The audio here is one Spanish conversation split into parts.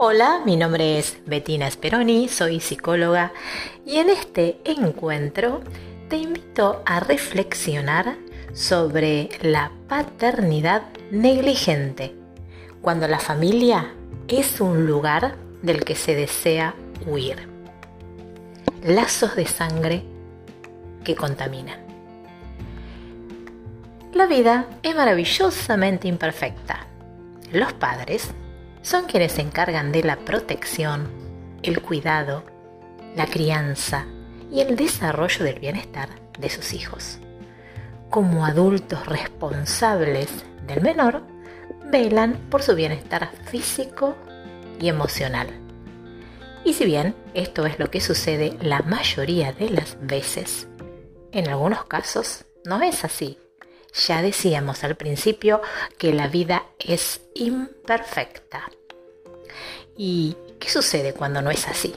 Hola, mi nombre es Bettina Speroni, soy psicóloga y en este encuentro te invito a reflexionar sobre la paternidad negligente, cuando la familia es un lugar del que se desea huir. Lazos de sangre que contaminan. La vida es maravillosamente imperfecta. Los padres son quienes se encargan de la protección, el cuidado, la crianza y el desarrollo del bienestar de sus hijos. Como adultos responsables del menor, velan por su bienestar físico y emocional. Y si bien esto es lo que sucede la mayoría de las veces, en algunos casos no es así. Ya decíamos al principio que la vida es imperfecta. ¿Y qué sucede cuando no es así?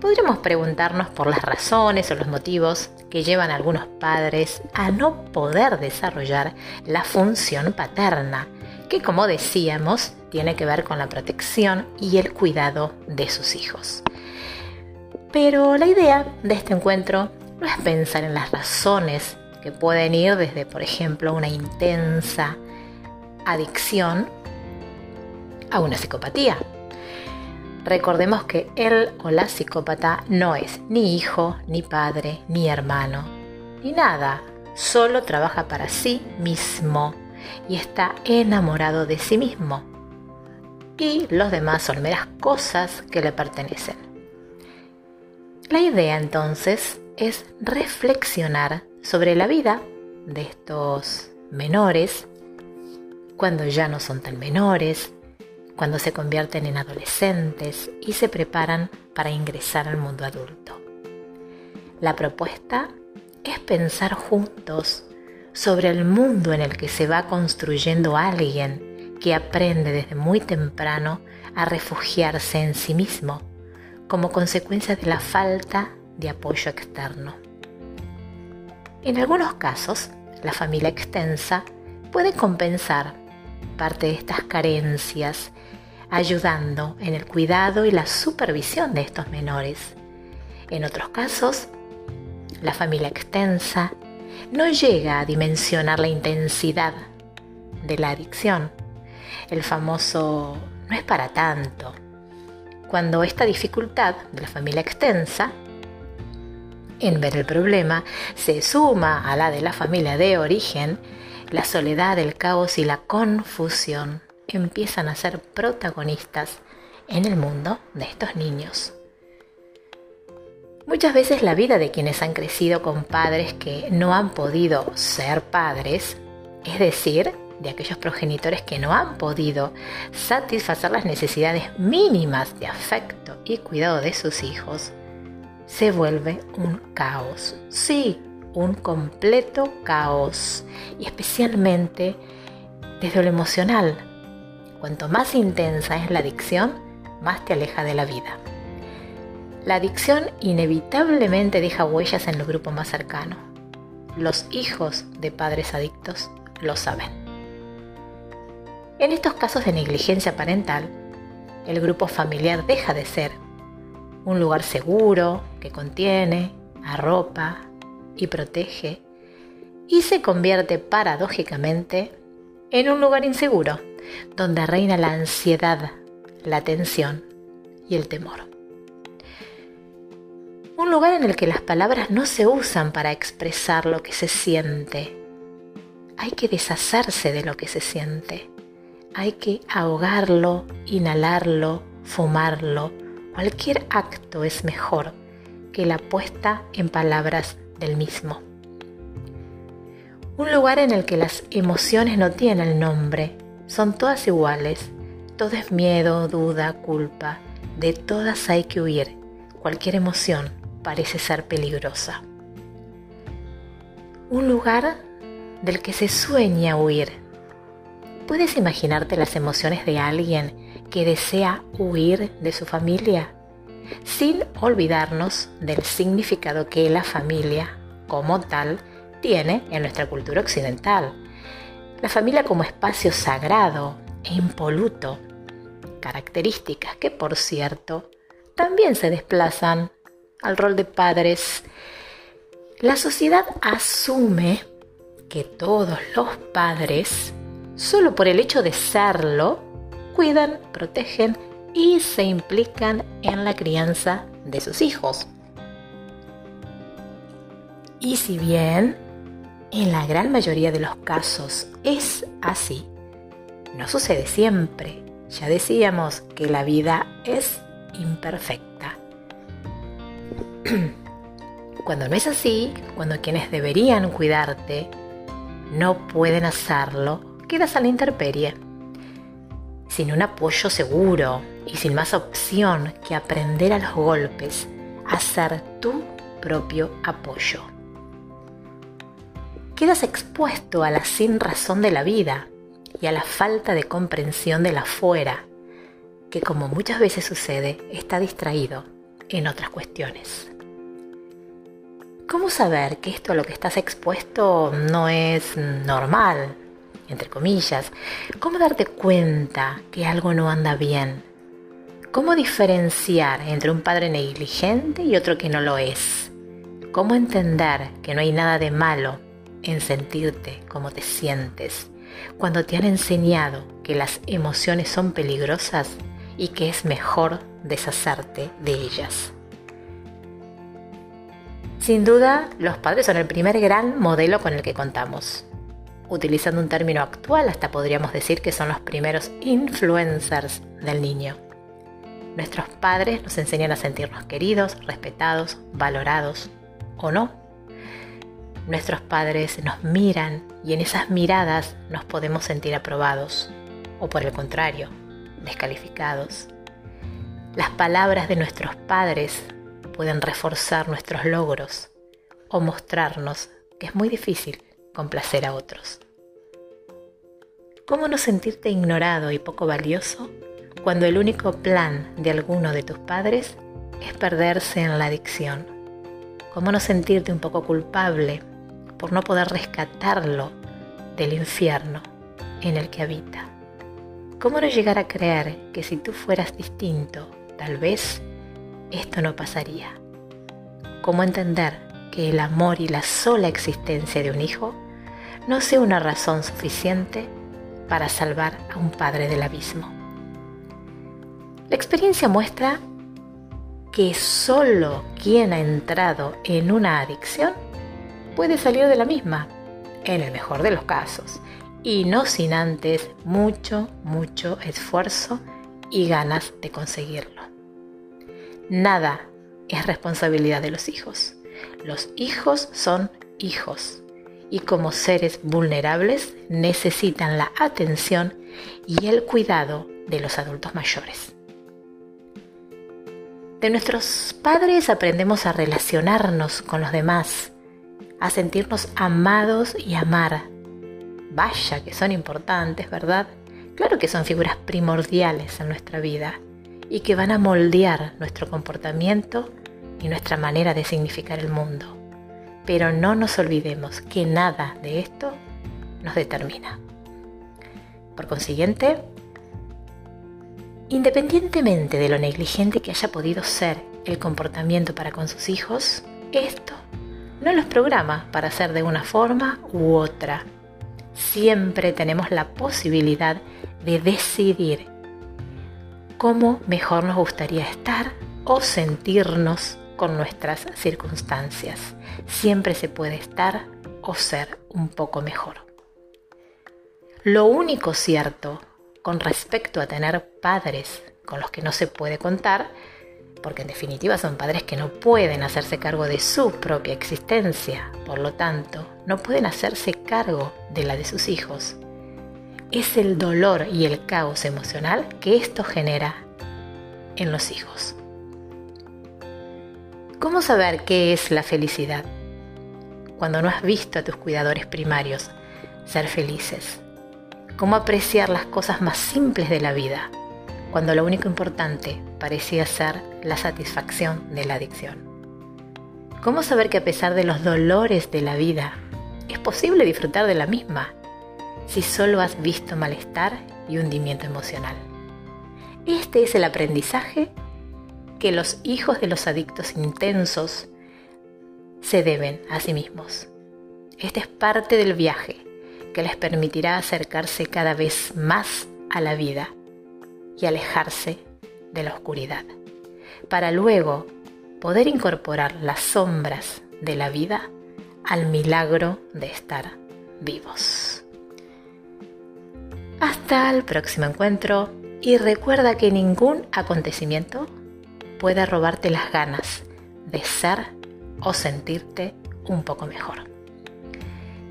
Podríamos preguntarnos por las razones o los motivos que llevan a algunos padres a no poder desarrollar la función paterna, que como decíamos tiene que ver con la protección y el cuidado de sus hijos. Pero la idea de este encuentro no es pensar en las razones que pueden ir desde, por ejemplo, una intensa adicción a una psicopatía. Recordemos que él o la psicópata no es ni hijo, ni padre, ni hermano, ni nada, solo trabaja para sí mismo y está enamorado de sí mismo. Y los demás son meras cosas que le pertenecen. La idea entonces es reflexionar sobre la vida de estos menores cuando ya no son tan menores, cuando se convierten en adolescentes y se preparan para ingresar al mundo adulto. La propuesta es pensar juntos sobre el mundo en el que se va construyendo alguien que aprende desde muy temprano a refugiarse en sí mismo como consecuencia de la falta de apoyo externo. En algunos casos, la familia extensa puede compensar parte de estas carencias ayudando en el cuidado y la supervisión de estos menores. En otros casos, la familia extensa no llega a dimensionar la intensidad de la adicción. El famoso no es para tanto. Cuando esta dificultad de la familia extensa en ver el problema se suma a la de la familia de origen, la soledad, el caos y la confusión empiezan a ser protagonistas en el mundo de estos niños. Muchas veces la vida de quienes han crecido con padres que no han podido ser padres, es decir, de aquellos progenitores que no han podido satisfacer las necesidades mínimas de afecto y cuidado de sus hijos, se vuelve un caos. Sí, un completo caos. Y especialmente desde lo emocional. Cuanto más intensa es la adicción, más te aleja de la vida. La adicción inevitablemente deja huellas en el grupo más cercano. Los hijos de padres adictos lo saben. En estos casos de negligencia parental, el grupo familiar deja de ser un lugar seguro que contiene, arropa y protege y se convierte paradójicamente en un lugar inseguro donde reina la ansiedad, la tensión y el temor. Un lugar en el que las palabras no se usan para expresar lo que se siente. Hay que deshacerse de lo que se siente. Hay que ahogarlo, inhalarlo, fumarlo, Cualquier acto es mejor que la puesta en palabras del mismo. Un lugar en el que las emociones no tienen nombre, son todas iguales, todo es miedo, duda, culpa, de todas hay que huir, cualquier emoción parece ser peligrosa. Un lugar del que se sueña huir. ¿Puedes imaginarte las emociones de alguien que desea huir de su familia, sin olvidarnos del significado que la familia, como tal, tiene en nuestra cultura occidental. La familia como espacio sagrado e impoluto, características que, por cierto, también se desplazan al rol de padres. La sociedad asume que todos los padres, solo por el hecho de serlo, cuidan, protegen y se implican en la crianza de sus hijos. Y si bien en la gran mayoría de los casos es así, no sucede siempre. Ya decíamos que la vida es imperfecta. Cuando no es así, cuando quienes deberían cuidarte no pueden hacerlo, quedas a la intemperie. Sin un apoyo seguro y sin más opción que aprender a los golpes a ser tu propio apoyo. Quedas expuesto a la sin razón de la vida y a la falta de comprensión de la fuera, que como muchas veces sucede, está distraído en otras cuestiones. ¿Cómo saber que esto a lo que estás expuesto no es normal? Entre comillas. ¿Cómo darte cuenta que algo no anda bien? ¿Cómo diferenciar entre un padre negligente y otro que no lo es? ¿Cómo entender que no hay nada de malo en sentirte como te sientes cuando te han enseñado que las emociones son peligrosas y que es mejor deshacerte de ellas? Sin duda, los padres son el primer gran modelo con el que contamos. Utilizando un término actual, hasta podríamos decir que son los primeros influencers del niño. Nuestros padres nos enseñan a sentirnos queridos, respetados, valorados o no. Nuestros padres nos miran y en esas miradas nos podemos sentir aprobados o por el contrario, descalificados. Las palabras de nuestros padres pueden reforzar nuestros logros o mostrarnos que es muy difícil complacer a otros. ¿Cómo no sentirte ignorado y poco valioso cuando el único plan de alguno de tus padres es perderse en la adicción? ¿Cómo no sentirte un poco culpable por no poder rescatarlo del infierno en el que habita? ¿Cómo no llegar a creer que si tú fueras distinto, tal vez esto no pasaría. ¿Cómo entender que el amor y la sola existencia de un hijo no sea una razón suficiente para salvar a un padre del abismo? La experiencia muestra que solo quien ha entrado en una adicción puede salir de la misma, en el mejor de los casos, y no sin antes mucho, mucho esfuerzo y ganas de conseguirlo. Nada es responsabilidad de los hijos. Los hijos son hijos y como seres vulnerables necesitan la atención y el cuidado de los adultos mayores. De nuestros padres aprendemos a relacionarnos con los demás, a sentirnos amados y amar. Vaya que son importantes, ¿verdad? Claro que son figuras primordiales en nuestra vida y que van a moldear nuestro comportamiento y nuestra manera de significar el mundo. Pero no nos olvidemos que nada de esto nos determina. Por consiguiente, independientemente de lo negligente que haya podido ser el comportamiento para con sus hijos, esto no los programa para hacer de una forma u otra. Siempre tenemos la posibilidad de decidir cómo mejor nos gustaría estar o sentirnos con nuestras circunstancias. Siempre se puede estar o ser un poco mejor. Lo único cierto con respecto a tener padres con los que no se puede contar, porque en definitiva son padres que no pueden hacerse cargo de su propia existencia, por lo tanto, no pueden hacerse cargo de la de sus hijos es el dolor y el caos emocional que esto genera en los hijos. ¿Cómo saber qué es la felicidad? Cuando no has visto a tus cuidadores primarios ser felices. ¿Cómo apreciar las cosas más simples de la vida? Cuando lo único importante parecía ser la satisfacción de la adicción. ¿Cómo saber que a pesar de los dolores de la vida, es posible disfrutar de la misma si solo has visto malestar y hundimiento emocional. Este es el aprendizaje que los hijos de los adictos intensos se deben a sí mismos. Este es parte del viaje que les permitirá acercarse cada vez más a la vida y alejarse de la oscuridad, para luego poder incorporar las sombras de la vida al milagro de estar vivos. Hasta el próximo encuentro y recuerda que ningún acontecimiento puede robarte las ganas de ser o sentirte un poco mejor.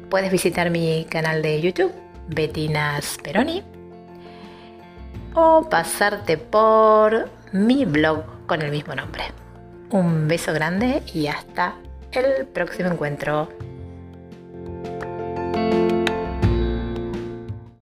Puedes visitar mi canal de YouTube, Bettina Speroni, pasarte por mi blog con el mismo nombre. Un beso grande y hasta el próximo encuentro.